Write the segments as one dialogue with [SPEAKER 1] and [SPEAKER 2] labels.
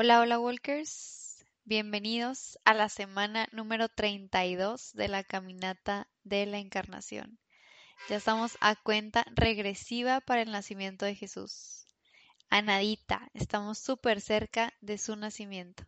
[SPEAKER 1] Hola, hola Walkers. Bienvenidos a la semana número 32 de la caminata de la encarnación. Ya estamos a cuenta regresiva para el nacimiento de Jesús. A nadita, estamos súper cerca de su nacimiento.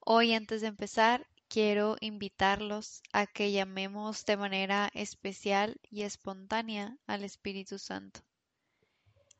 [SPEAKER 1] Hoy antes de empezar, quiero invitarlos a que llamemos de manera especial y espontánea al Espíritu Santo.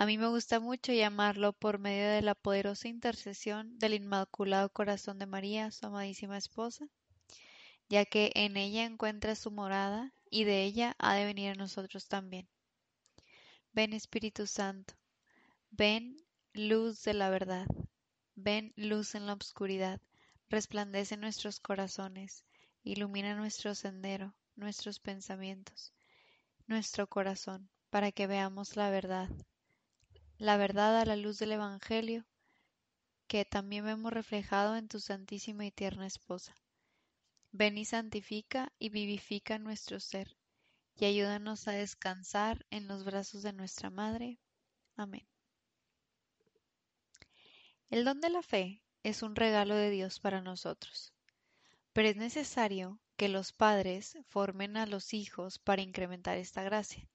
[SPEAKER 1] A mí me gusta mucho llamarlo por medio de la poderosa intercesión del Inmaculado Corazón de María, su amadísima esposa, ya que en ella encuentra su morada y de ella ha de venir a nosotros también. Ven Espíritu Santo, ven luz de la verdad, ven luz en la oscuridad, resplandece nuestros corazones, ilumina nuestro sendero, nuestros pensamientos, nuestro corazón, para que veamos la verdad, la verdad a la luz del Evangelio, que también vemos reflejado en tu santísima y tierna esposa. Ven y santifica y vivifica nuestro ser, y ayúdanos a descansar en los brazos de nuestra Madre. Amén. El don de la fe es un regalo de Dios para nosotros. Pero es necesario que los padres formen a los hijos para incrementar esta gracia.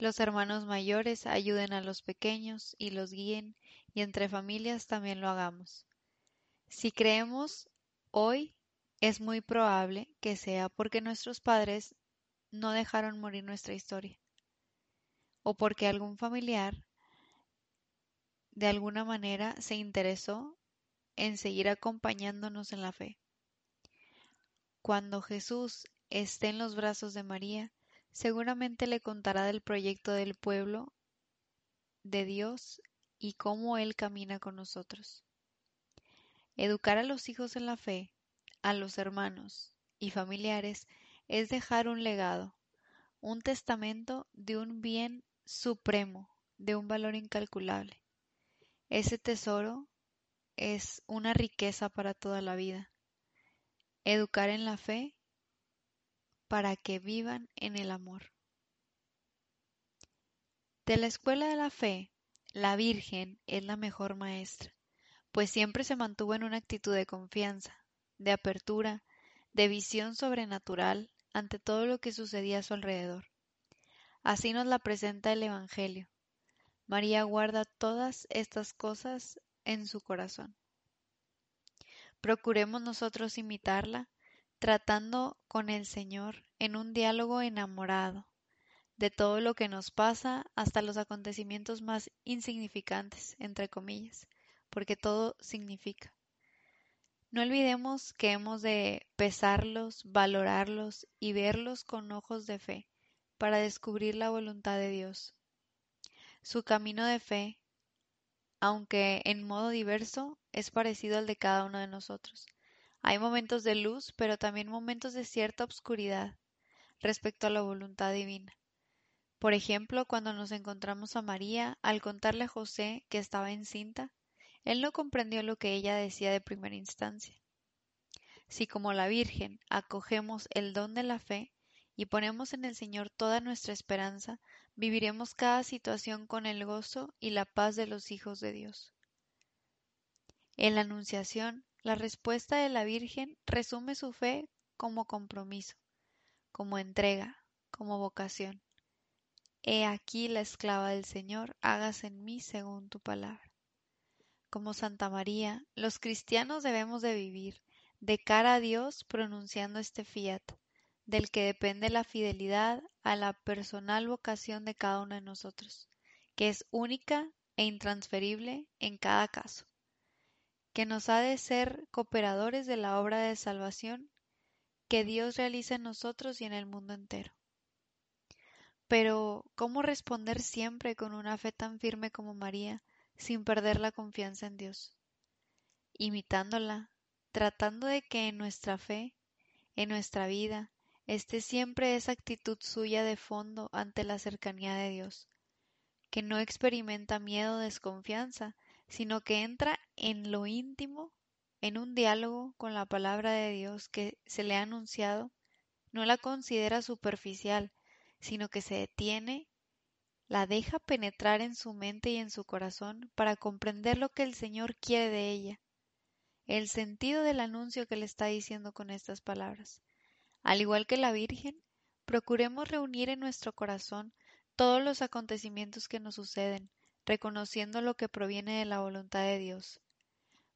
[SPEAKER 1] Los hermanos mayores ayuden a los pequeños y los guíen, y entre familias también lo hagamos. Si creemos hoy, es muy probable que sea porque nuestros padres no dejaron morir nuestra historia, o porque algún familiar de alguna manera se interesó en seguir acompañándonos en la fe. Cuando Jesús esté en los brazos de María, seguramente le contará del proyecto del pueblo de Dios y cómo Él camina con nosotros. Educar a los hijos en la fe, a los hermanos y familiares, es dejar un legado, un testamento de un bien supremo, de un valor incalculable. Ese tesoro es una riqueza para toda la vida. Educar en la fe para que vivan en el amor. De la escuela de la fe, la Virgen es la mejor maestra, pues siempre se mantuvo en una actitud de confianza, de apertura, de visión sobrenatural ante todo lo que sucedía a su alrededor. Así nos la presenta el Evangelio. María guarda todas estas cosas en su corazón. Procuremos nosotros imitarla, tratando con el Señor en un diálogo enamorado de todo lo que nos pasa hasta los acontecimientos más insignificantes, entre comillas, porque todo significa. No olvidemos que hemos de pesarlos, valorarlos y verlos con ojos de fe para descubrir la voluntad de Dios. Su camino de fe aunque en modo diverso, es parecido al de cada uno de nosotros. Hay momentos de luz, pero también momentos de cierta obscuridad respecto a la voluntad divina. Por ejemplo, cuando nos encontramos a María, al contarle a José que estaba encinta, él no comprendió lo que ella decía de primera instancia. Si como la Virgen acogemos el don de la fe y ponemos en el Señor toda nuestra esperanza, viviremos cada situación con el gozo y la paz de los hijos de Dios. En la Anunciación, la respuesta de la Virgen resume su fe como compromiso, como entrega, como vocación. He aquí la esclava del Señor, hágase en mí según tu palabra. Como Santa María, los cristianos debemos de vivir de cara a Dios pronunciando este fiat, del que depende la fidelidad a la personal vocación de cada uno de nosotros, que es única e intransferible en cada caso, que nos ha de ser cooperadores de la obra de salvación que Dios realiza en nosotros y en el mundo entero. Pero, ¿cómo responder siempre con una fe tan firme como María, sin perder la confianza en Dios, imitándola, tratando de que en nuestra fe, en nuestra vida, esté siempre esa actitud suya de fondo ante la cercanía de Dios, que no experimenta miedo o desconfianza, sino que entra en lo íntimo, en un diálogo con la palabra de Dios que se le ha anunciado, no la considera superficial, sino que se detiene, la deja penetrar en su mente y en su corazón para comprender lo que el Señor quiere de ella, el sentido del anuncio que le está diciendo con estas palabras. Al igual que la Virgen, procuremos reunir en nuestro corazón todos los acontecimientos que nos suceden, reconociendo lo que proviene de la voluntad de Dios.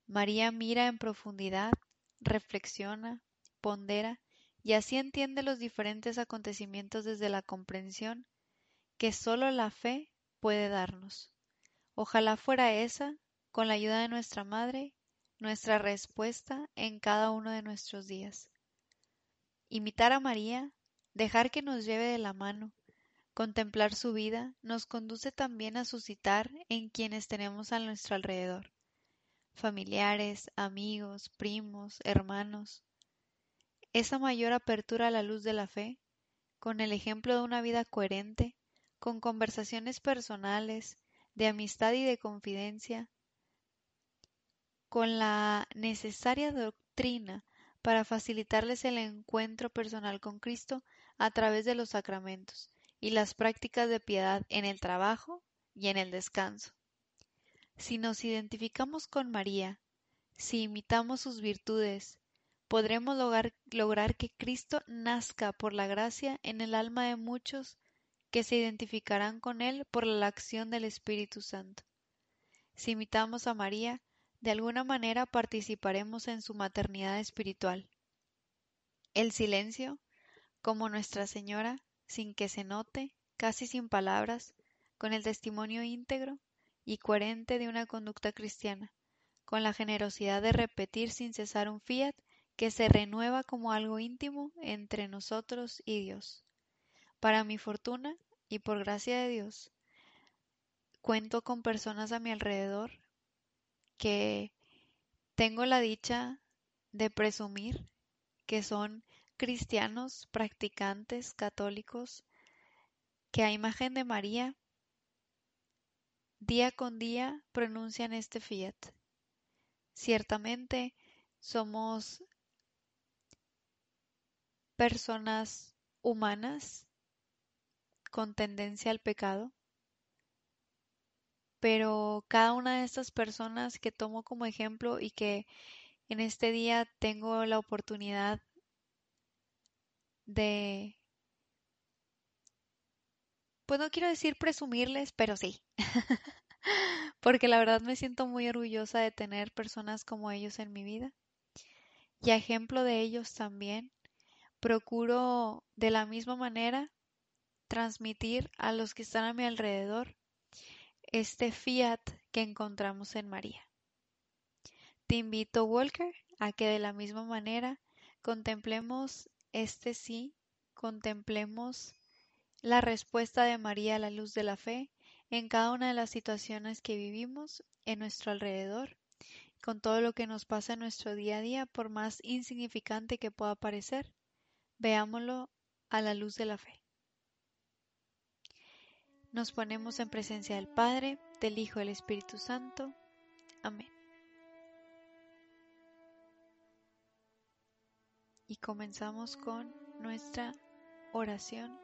[SPEAKER 1] María mira en profundidad, reflexiona, pondera y así entiende los diferentes acontecimientos desde la comprensión que sólo la fe puede darnos. Ojalá fuera esa, con la ayuda de nuestra Madre, nuestra respuesta en cada uno de nuestros días. Imitar a María, dejar que nos lleve de la mano, contemplar su vida, nos conduce también a suscitar en quienes tenemos a nuestro alrededor, familiares, amigos, primos, hermanos, esa mayor apertura a la luz de la fe, con el ejemplo de una vida coherente, con conversaciones personales, de amistad y de confidencia, con la necesaria doctrina para facilitarles el encuentro personal con Cristo a través de los sacramentos y las prácticas de piedad en el trabajo y en el descanso. Si nos identificamos con María, si imitamos sus virtudes, podremos lograr, que Cristo nazca por la gracia en el alma de muchos que se identificarán con Él por la acción del Espíritu Santo. Si imitamos a María, de alguna manera participaremos en su maternidad espiritual. El silencio, como Nuestra Señora, sin que se note, casi sin palabras, con el testimonio íntegro y coherente de una conducta cristiana, con la generosidad de repetir sin cesar un fiat que se renueva como algo íntimo entre nosotros y Dios. Para mi fortuna y por gracia de Dios, cuento con personas a mi alrededor que tengo la dicha de presumir que son cristianos, practicantes, católicos, que a imagen de María, día con día pronuncian este fiat. Ciertamente somos personas humanas con tendencia al pecado, pero cada una de estas personas que tomo como ejemplo y que en este día tengo la oportunidad de, pues no quiero decir presumirles, pero sí, porque la verdad me siento muy orgullosa de tener personas como ellos en mi vida. Y a ejemplo de ellos también, procuro de la misma manera transmitir a los que están a mi alrededor este fiat que encontramos en María. Te invito, Walker, a que de la misma manera contemplemos este sí, contemplemos la respuesta de María a la luz de la fe en cada una de las situaciones que vivimos en nuestro alrededor, con todo lo que nos pasa en nuestro día a día, por más insignificante que pueda parecer, veámoslo a la luz de la fe. Nos ponemos en presencia del Padre, del Hijo y del Espíritu Santo. Amén. Y comenzamos con nuestra oración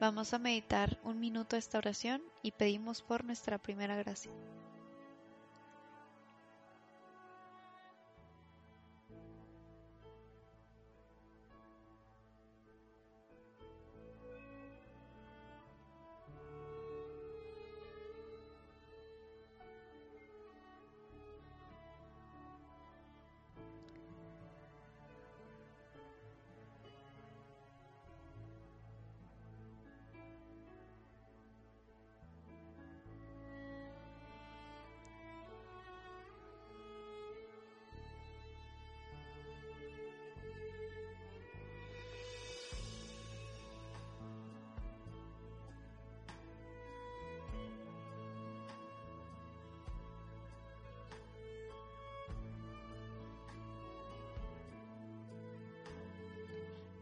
[SPEAKER 1] Vamos a meditar un minuto esta oración y pedimos por nuestra primera gracia.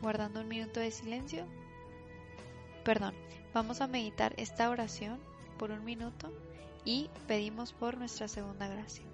[SPEAKER 1] guardando un minuto de silencio. Perdón, vamos a meditar esta oración por un minuto y pedimos por nuestra segunda gracia.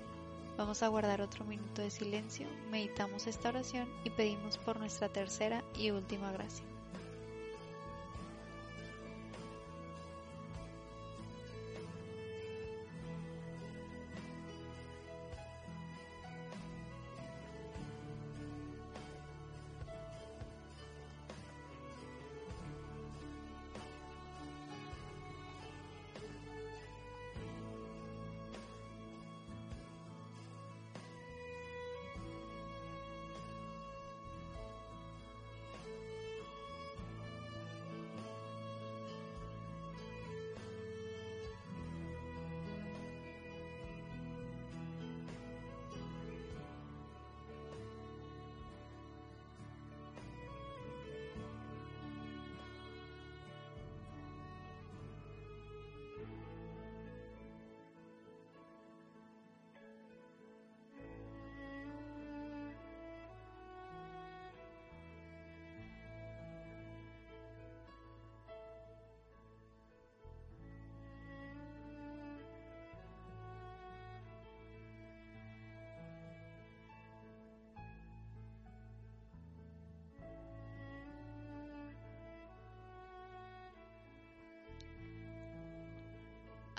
[SPEAKER 1] Vamos a guardar otro minuto de silencio, meditamos esta oración y pedimos por nuestra tercera y última gracia.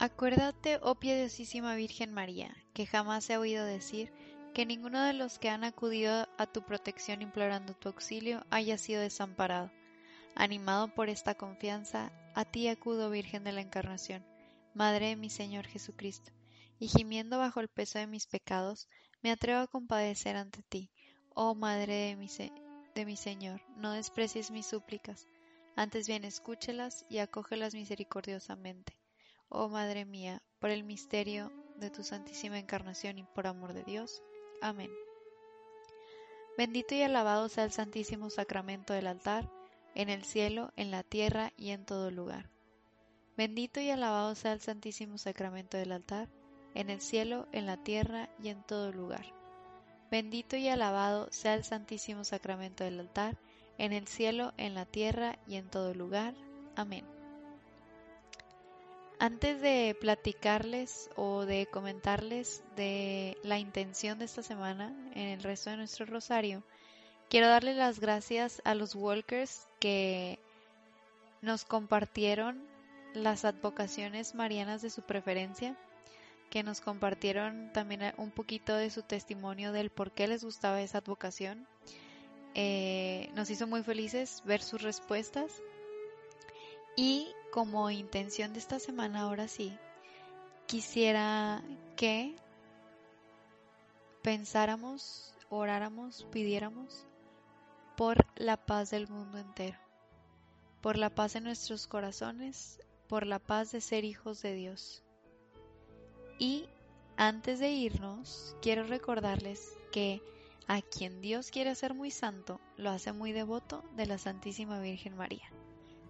[SPEAKER 1] Acuérdate, oh piadosísima Virgen María, que jamás he oído decir que ninguno de los que han acudido a tu protección implorando tu auxilio haya sido desamparado. Animado por esta confianza, a ti acudo, Virgen de la Encarnación, Madre de mi Señor Jesucristo, y gimiendo bajo el peso de mis pecados, me atrevo a compadecer ante ti, oh Madre de mi, de mi Señor, no desprecies mis súplicas, antes bien escúchelas y acógelas misericordiosamente. Oh Madre mía, por el misterio de tu Santísima Encarnación y por amor de Dios. Amén. Bendito y alabado sea el Santísimo Sacramento del altar, en el cielo, en la tierra y en todo lugar. Bendito y alabado sea el Santísimo Sacramento del altar, en el cielo, en la tierra y en todo lugar. Bendito y alabado sea el Santísimo Sacramento del altar, en el cielo, en la tierra y en todo lugar. Amén. Antes de platicarles o de comentarles de la intención de esta semana en el resto de nuestro rosario, quiero darle las gracias a los walkers que nos compartieron las advocaciones marianas de su preferencia, que nos compartieron también un poquito de su testimonio del por qué les gustaba esa advocación. Eh, nos hizo muy felices ver sus respuestas y como intención de esta semana, ahora sí, quisiera que pensáramos, oráramos, pidiéramos por la paz del mundo entero, por la paz en nuestros corazones, por la paz de ser hijos de Dios. Y antes de irnos, quiero recordarles que a quien Dios quiere hacer muy santo, lo hace muy devoto de la Santísima Virgen María.